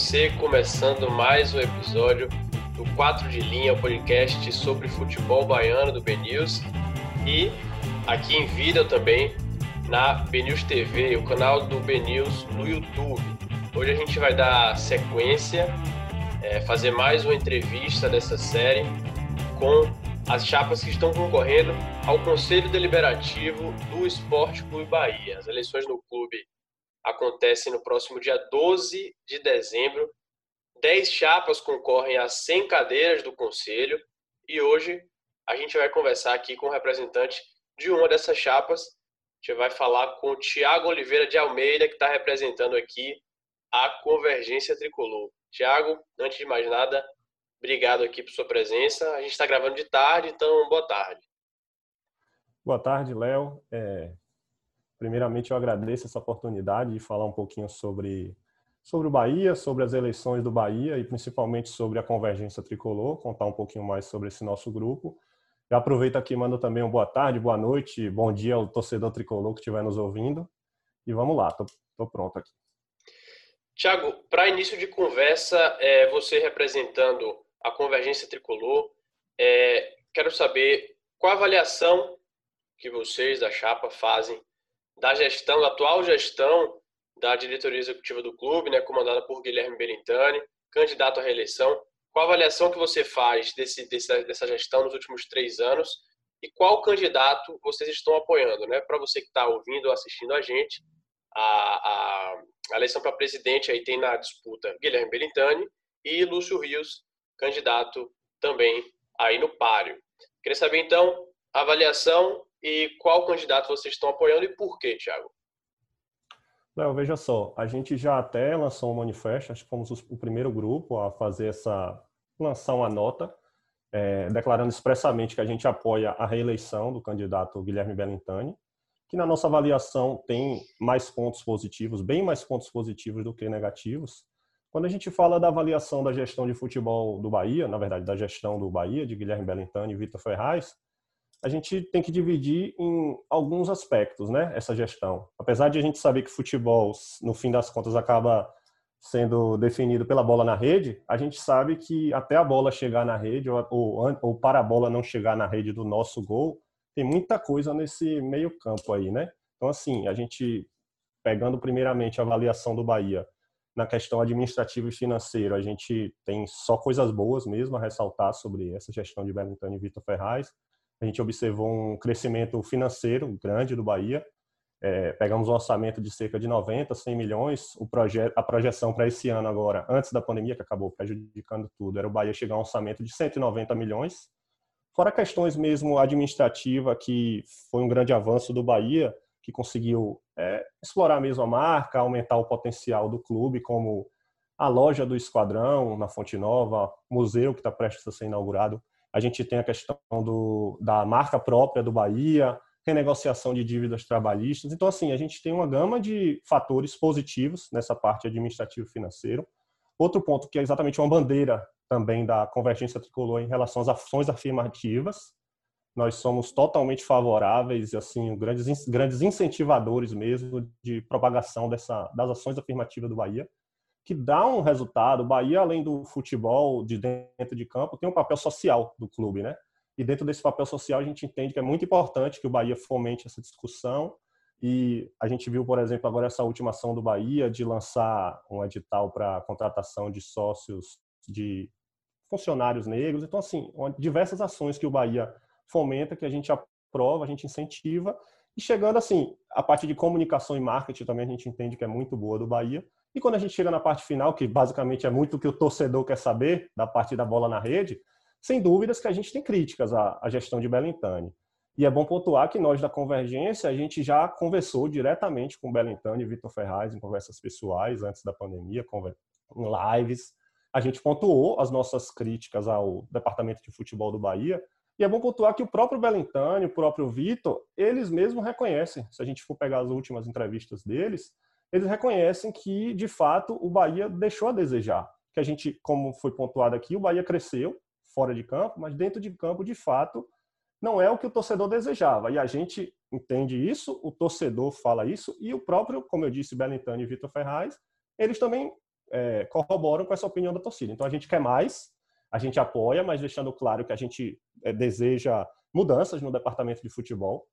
você, começando mais um episódio do 4 de Linha, podcast sobre futebol baiano do BNews e aqui em vídeo também na BNews TV, o canal do BNews no YouTube. Hoje a gente vai dar sequência, é, fazer mais uma entrevista dessa série com as chapas que estão concorrendo ao Conselho Deliberativo do Esporte Clube Bahia. As eleições no clube acontecem no próximo dia 12 de dezembro. Dez chapas concorrem a 100 cadeiras do Conselho e hoje a gente vai conversar aqui com o representante de uma dessas chapas. A gente vai falar com o Tiago Oliveira de Almeida, que está representando aqui a Convergência Tricolor. Tiago, antes de mais nada, Obrigado aqui por sua presença. A gente está gravando de tarde, então boa tarde. Boa tarde, Léo. É, primeiramente, eu agradeço essa oportunidade de falar um pouquinho sobre, sobre o Bahia, sobre as eleições do Bahia e principalmente sobre a convergência tricolor, contar um pouquinho mais sobre esse nosso grupo. Eu aproveito aqui e mando também um boa tarde, boa noite, bom dia ao torcedor tricolor que estiver nos ouvindo. E vamos lá, estou pronto aqui. Tiago, para início de conversa, é, você representando a Convergência Tricolor. É, quero saber qual a avaliação que vocês da Chapa fazem da gestão, da atual gestão da diretoria executiva do clube, né, comandada por Guilherme Belintani, candidato à reeleição. Qual a avaliação que você faz desse, desse, dessa gestão nos últimos três anos e qual candidato vocês estão apoiando, né? Para você que está ouvindo ou assistindo a gente, a, a, a eleição para presidente aí tem na disputa Guilherme Belintani e Lúcio Rios, candidato também aí no páreo. Queria saber, então, a avaliação e qual candidato vocês estão apoiando e por quê, Thiago? Léo, veja só, a gente já até lançou um manifesto, acho que fomos o primeiro grupo a fazer essa, lançar uma nota, é, declarando expressamente que a gente apoia a reeleição do candidato Guilherme Bellintani, que na nossa avaliação tem mais pontos positivos, bem mais pontos positivos do que negativos, quando a gente fala da avaliação da gestão de futebol do Bahia, na verdade, da gestão do Bahia, de Guilherme Bellintani e Vitor Ferraz, a gente tem que dividir em alguns aspectos, né, essa gestão. Apesar de a gente saber que futebol, no fim das contas, acaba sendo definido pela bola na rede, a gente sabe que até a bola chegar na rede ou, ou, para a bola não chegar na rede do nosso gol, tem muita coisa nesse meio campo aí, né? Então, assim, a gente, pegando primeiramente a avaliação do Bahia, na questão administrativa e financeira, a gente tem só coisas boas mesmo a ressaltar sobre essa gestão de Wellington e Vitor Ferraz. A gente observou um crescimento financeiro grande do Bahia. É, pegamos um orçamento de cerca de 90, 100 milhões. O projeto, a projeção para esse ano agora, antes da pandemia, que acabou prejudicando tudo, era o Bahia chegar a um orçamento de 190 milhões. Fora questões mesmo administrativa, que foi um grande avanço do Bahia, que conseguiu é, explorar mesmo a marca, aumentar o potencial do clube, como a loja do Esquadrão na Fonte Nova, museu que está prestes a ser inaugurado. A gente tem a questão do, da marca própria do Bahia, renegociação de dívidas trabalhistas. Então, assim, a gente tem uma gama de fatores positivos nessa parte administrativo financeiro. Outro ponto que é exatamente uma bandeira também da convergência tricolor em relação às ações afirmativas, nós somos totalmente favoráveis, assim, grandes, grandes incentivadores mesmo de propagação dessa, das ações afirmativas do Bahia, que dá um resultado. O Bahia, além do futebol de dentro de campo, tem um papel social do clube, né? E dentro desse papel social, a gente entende que é muito importante que o Bahia fomente essa discussão. E a gente viu, por exemplo, agora essa última ação do Bahia de lançar um edital para contratação de sócios de funcionários negros. Então, assim, diversas ações que o Bahia fomenta, que a gente aprova, a gente incentiva. E chegando assim, a parte de comunicação e marketing também a gente entende que é muito boa do Bahia. E quando a gente chega na parte final, que basicamente é muito o que o torcedor quer saber, da parte da bola na rede, sem dúvidas que a gente tem críticas à, à gestão de Belintani. E é bom pontuar que nós da Convergência, a gente já conversou diretamente com Belintani e Vitor Ferraz em conversas pessoais antes da pandemia, em lives. A gente pontuou as nossas críticas ao Departamento de Futebol do Bahia, e é bom pontuar que o próprio Belintani, o próprio Vitor, eles mesmos reconhecem, se a gente for pegar as últimas entrevistas deles, eles reconhecem que, de fato, o Bahia deixou a desejar. Que a gente, como foi pontuado aqui, o Bahia cresceu fora de campo, mas dentro de campo, de fato, não é o que o torcedor desejava. E a gente entende isso, o torcedor fala isso, e o próprio, como eu disse, Belintani e Vitor Ferraz, eles também é, corroboram com essa opinião da torcida. Então a gente quer mais, a gente apoia, mas deixando claro que a gente é, deseja mudanças no departamento de futebol.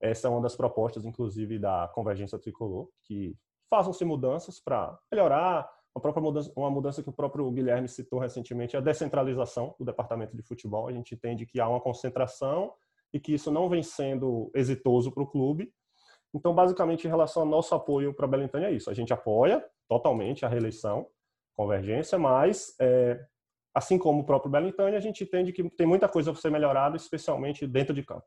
Essa é uma das propostas, inclusive, da Convergência Tricolor, que façam-se mudanças para melhorar uma própria mudança, uma mudança que o próprio Guilherme citou recentemente, é a descentralização do departamento de futebol. A gente entende que há uma concentração e que isso não vem sendo exitoso para o clube. Então, basicamente, em relação ao nosso apoio para a Belintânia, é isso. A gente apoia totalmente a reeleição, convergência, mas, é, assim como o próprio Belintânia, a gente entende que tem muita coisa a ser melhorada, especialmente dentro de campo.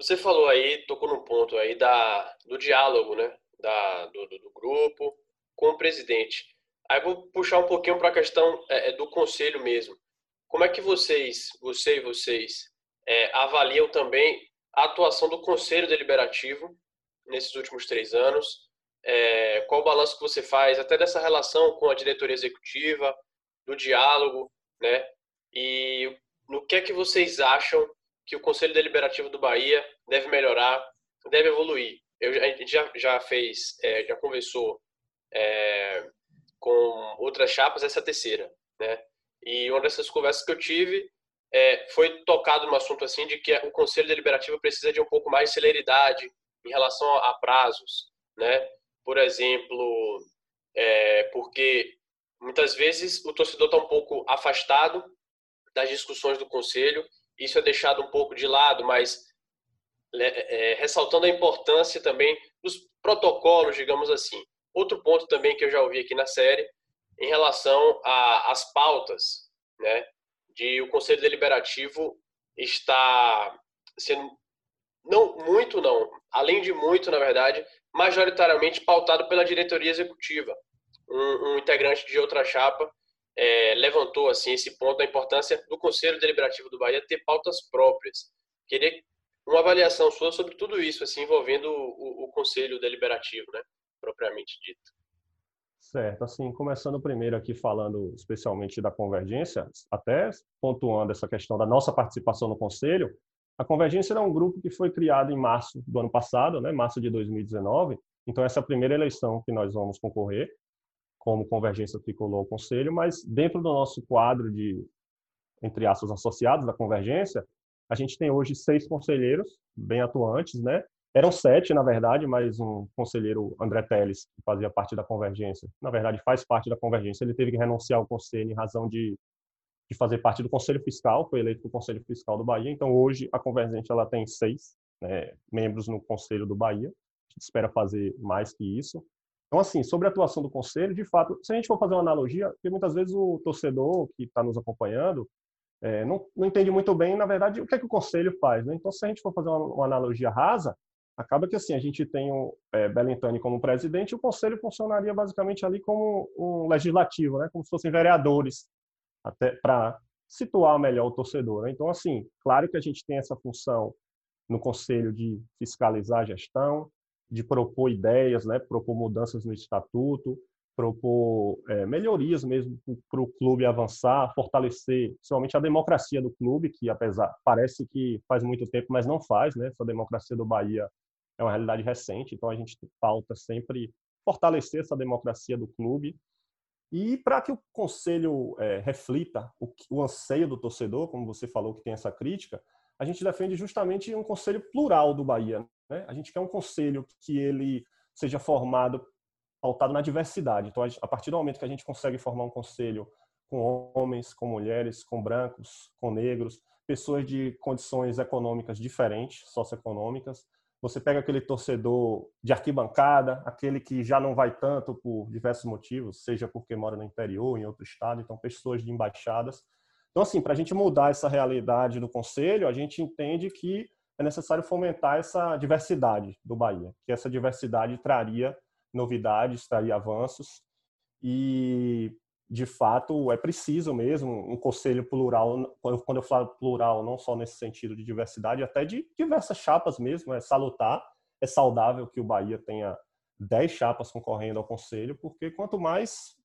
Você falou aí, tocou no ponto aí da, do diálogo, né? Da, do, do, do grupo com o presidente. Aí vou puxar um pouquinho para a questão é, é, do conselho mesmo. Como é que vocês, você e vocês, é, avaliam também a atuação do conselho deliberativo nesses últimos três anos? É, qual o balanço que você faz até dessa relação com a diretoria executiva, do diálogo, né? E no que é que vocês acham que o conselho deliberativo do Bahia deve melhorar, deve evoluir? Eu, a gente já, já fez, é, já conversou é, com outras chapas, essa é a terceira, né? E uma dessas conversas que eu tive é, foi tocado no assunto assim de que o Conselho Deliberativo precisa de um pouco mais de celeridade em relação a, prazos, né? Por exemplo, é, porque muitas vezes o torcedor está um pouco afastado das discussões do Conselho, isso é deixado um pouco de lado, mas é, é ressaltando a importância também dos protocolos, digamos assim. Outro ponto também que eu já ouvi aqui na série, em relação às pautas, né, de o Conselho Deliberativo está sendo, não muito não, além de muito, na verdade, majoritariamente pautado pela diretoria executiva. Um, um integrante de outra chapa é, levantou assim esse ponto da importância do Conselho Deliberativo do Bahia ter pautas próprias. Queria uma avaliação sua sobre tudo isso, assim, envolvendo o, o Conselho Deliberativo, né? propriamente dito. Certo, assim, começando primeiro aqui falando especialmente da convergência, até pontuando essa questão da nossa participação no conselho, a convergência é um grupo que foi criado em março do ano passado, né, março de 2019, então essa é a primeira eleição que nós vamos concorrer como convergência tricolor ao conselho, mas dentro do nosso quadro de, entre aspas, associados da convergência, a gente tem hoje seis conselheiros bem atuantes, né, eram sete, na verdade, mas um conselheiro, André Teles, que fazia parte da Convergência, na verdade faz parte da Convergência, ele teve que renunciar ao conselho em razão de, de fazer parte do Conselho Fiscal, foi eleito para o Conselho Fiscal do Bahia. Então, hoje, a Convergência ela tem seis né, membros no Conselho do Bahia. A gente espera fazer mais que isso. Então, assim, sobre a atuação do Conselho, de fato, se a gente for fazer uma analogia, porque muitas vezes o torcedor que está nos acompanhando é, não, não entende muito bem, na verdade, o que é que o Conselho faz. Né? Então, se a gente for fazer uma, uma analogia rasa, acaba que assim a gente tem o é, como presidente e o conselho funcionaria basicamente ali como um legislativo, né, como se fossem vereadores, até para situar melhor o torcedor. Né? Então assim, claro que a gente tem essa função no conselho de fiscalizar a gestão, de propor ideias, né, propor mudanças no estatuto, propor é, melhorias mesmo para o clube avançar, fortalecer, principalmente a democracia do clube, que apesar parece que faz muito tempo, mas não faz, né? Essa democracia do Bahia é uma realidade recente, então a gente pauta sempre fortalecer essa democracia do clube. E para que o conselho é, reflita o, o anseio do torcedor, como você falou que tem essa crítica, a gente defende justamente um conselho plural do Bahia. Né? A gente quer um conselho que ele seja formado pautado na diversidade. Então, a partir do momento que a gente consegue formar um conselho com homens, com mulheres, com brancos, com negros, pessoas de condições econômicas diferentes, socioeconômicas, você pega aquele torcedor de arquibancada, aquele que já não vai tanto por diversos motivos, seja porque mora no interior, em outro estado, então pessoas de embaixadas. Então, assim, para a gente mudar essa realidade do Conselho, a gente entende que é necessário fomentar essa diversidade do Bahia, que essa diversidade traria novidades, traria avanços. E de fato, é preciso mesmo um conselho plural, quando eu falo plural, não só nesse sentido de diversidade, até de diversas chapas mesmo, é salutar, é saudável que o Bahia tenha 10 chapas concorrendo ao conselho, porque quanto mais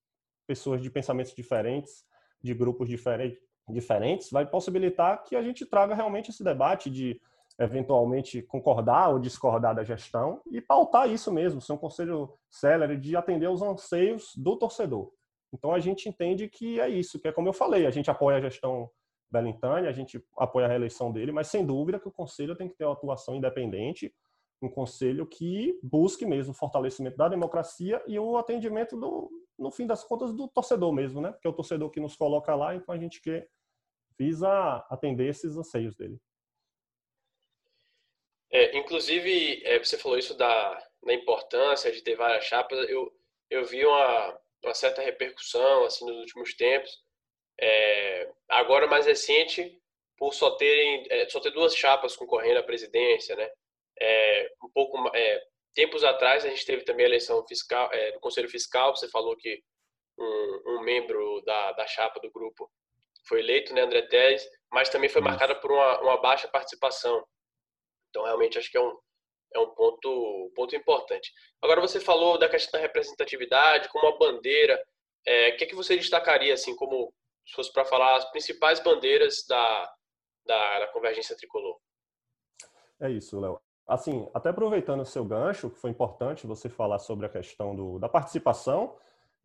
pessoas de pensamentos diferentes, de grupos diferentes, diferentes vai possibilitar que a gente traga realmente esse debate de eventualmente concordar ou discordar da gestão e pautar isso mesmo, ser um conselho célere de atender aos anseios do torcedor. Então a gente entende que é isso, que é como eu falei, a gente apoia a gestão Belintani, a gente apoia a reeleição dele, mas sem dúvida que o conselho tem que ter uma atuação independente, um conselho que busque mesmo o fortalecimento da democracia e o atendimento do, no fim das contas, do torcedor mesmo, né? Porque é o torcedor que nos coloca lá, então a gente quer visa atender esses anseios dele. É, inclusive, é, você falou isso da, da importância de ter várias chapas. Eu, eu vi uma, uma certa repercussão assim nos últimos tempos. É, agora mais recente, por só terem é, só ter duas chapas concorrendo à presidência, né? É, um pouco é, tempos atrás a gente teve também a eleição fiscal do Conselho Fiscal. Você falou que um, um membro da, da chapa do grupo foi eleito, né, André Teles, mas também foi marcada por uma, uma baixa participação. Então, realmente, acho que é um, é um ponto, ponto importante. Agora, você falou da questão da representatividade, como a bandeira. É, o que, é que você destacaria, assim, como se fosse para falar as principais bandeiras da, da, da convergência tricolor? É isso, Léo. Assim, até aproveitando o seu gancho, que foi importante você falar sobre a questão do, da participação,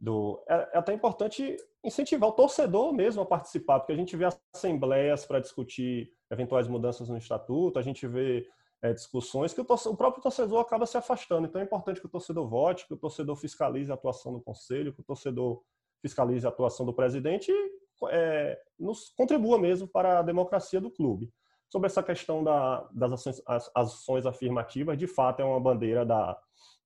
do, é, é, até importante incentivar o torcedor mesmo a participar, porque a gente vê assembleias para discutir eventuais mudanças no estatuto, a gente vê é, discussões que o, o, próprio torcedor acaba se afastando. Então é importante que o torcedor vote, que o torcedor fiscalize a atuação do conselho, que o torcedor fiscalize a atuação do presidente e é, nos contribua mesmo para a democracia do clube. Sobre essa questão da, das ações, as, ações afirmativas, de fato é uma bandeira da,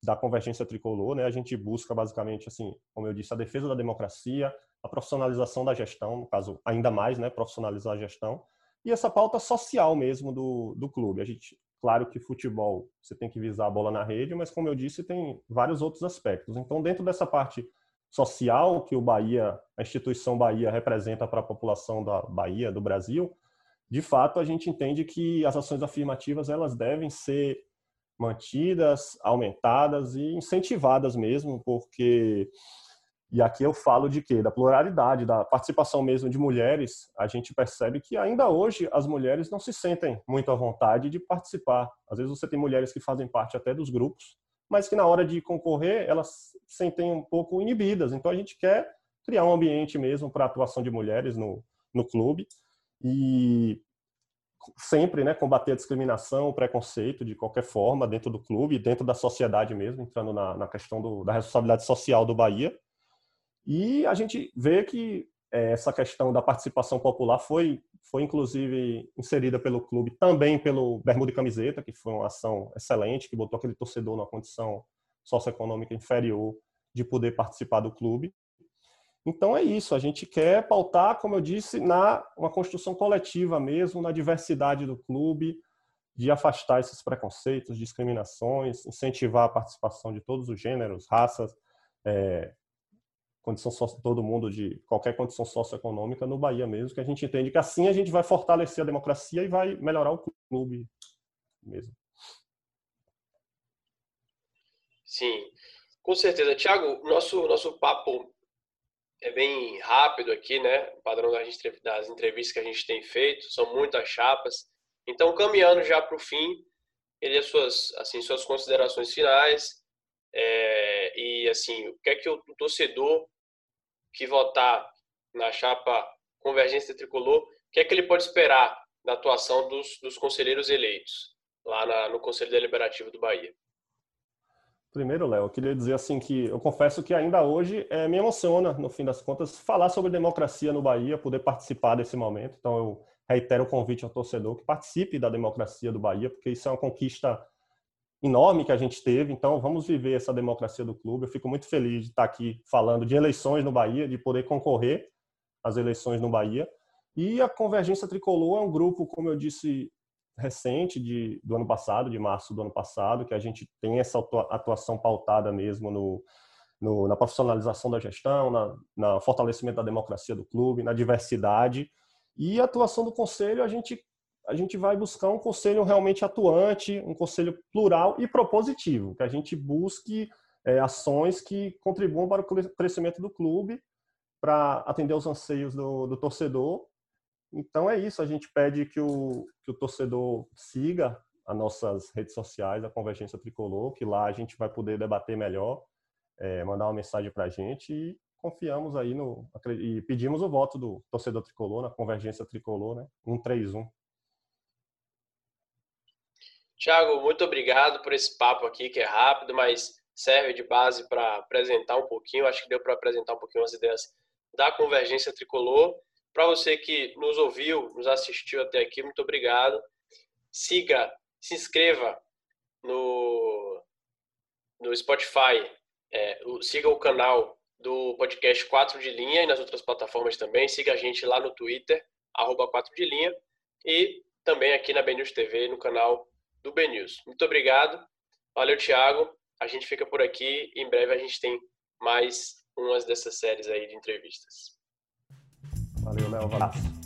da convergência tricolor, né? A gente busca basicamente, assim, como eu disse, a defesa da democracia, a profissionalização da gestão, no caso, ainda mais, né, profissionalizar a gestão, e essa pauta social mesmo do, do clube. A gente, claro que futebol, você tem que visar a bola na rede, mas como eu disse, tem vários outros aspectos. Então, dentro dessa parte social que o Bahia, a instituição Bahia representa para a população da Bahia, do Brasil, de fato a gente entende que as ações afirmativas elas devem ser mantidas, aumentadas e incentivadas mesmo, porque e aqui eu falo de quê? Da pluralidade, da participação mesmo de mulheres. A gente percebe que ainda hoje as mulheres não se sentem muito à vontade de participar. Às vezes você tem mulheres que fazem parte até dos grupos, mas que na hora de concorrer elas se sentem um pouco inibidas. Então a gente quer criar um ambiente mesmo para a atuação de mulheres no, no clube. E sempre né, combater a discriminação, o preconceito de qualquer forma dentro do clube, dentro da sociedade mesmo, entrando na, na questão do, da responsabilidade social do Bahia. E a gente vê que é, essa questão da participação popular foi, foi inclusive inserida pelo clube, também pelo Bermuda e Camiseta, que foi uma ação excelente, que botou aquele torcedor numa condição socioeconômica inferior de poder participar do clube. Então é isso, a gente quer pautar, como eu disse, na uma construção coletiva mesmo, na diversidade do clube, de afastar esses preconceitos, discriminações, incentivar a participação de todos os gêneros, raças, é, condição todo mundo de qualquer condição socioeconômica no Bahia mesmo, que a gente entende que assim a gente vai fortalecer a democracia e vai melhorar o clube mesmo. Sim, com certeza. Tiago, nosso, nosso papo é bem rápido aqui, né? O padrão das entrevistas que a gente tem feito, são muitas chapas. Então, caminhando já para o fim, ele as suas, assim, suas considerações finais é, e assim, o que é que o torcedor que votar na chapa Convergência Tricolor, o que é que ele pode esperar da atuação dos, dos conselheiros eleitos lá na, no Conselho Deliberativo do Bahia? Primeiro, Léo, eu queria dizer assim que eu confesso que ainda hoje é, me emociona, no fim das contas, falar sobre democracia no Bahia, poder participar desse momento. Então, eu reitero o convite ao torcedor que participe da democracia do Bahia, porque isso é uma conquista enorme que a gente teve. Então, vamos viver essa democracia do clube. Eu fico muito feliz de estar aqui falando de eleições no Bahia, de poder concorrer às eleições no Bahia. E a Convergência Tricolor é um grupo, como eu disse recente de, do ano passado, de março do ano passado, que a gente tem essa atuação pautada mesmo no, no na profissionalização da gestão, na, na fortalecimento da democracia do clube, na diversidade. E a atuação do conselho, a gente, a gente vai buscar um conselho realmente atuante, um conselho plural e propositivo, que a gente busque é, ações que contribuam para o crescimento do clube, para atender aos anseios do, do torcedor Então é isso, a gente pede que o, que o torcedor siga as nossas redes sociais, a Convergência Tricolor, que lá a gente vai poder debater melhor, é, mandar uma mensagem para a gente e confiamos aí no. e pedimos o voto do torcedor tricolor na Convergência Tricolor, né? 131. Tiago, muito obrigado por esse papo aqui, que é rápido, mas serve de base para apresentar um pouquinho. Acho que deu para apresentar um pouquinho as ideias da Convergência Tricolor. Para você que nos ouviu, nos assistiu até aqui, muito obrigado. Siga, se inscreva no, no Spotify, é, siga o canal do podcast 4 de Linha e nas outras plataformas também. Siga a gente lá no Twitter, arroba 4 de Linha, e também aqui na BNews TV, no canal do BNews. Muito obrigado. Valeu, Thiago. A gente fica por aqui. Em breve a gente tem mais umas dessas séries aí de entrevistas. Valeu, Léo. Valeu.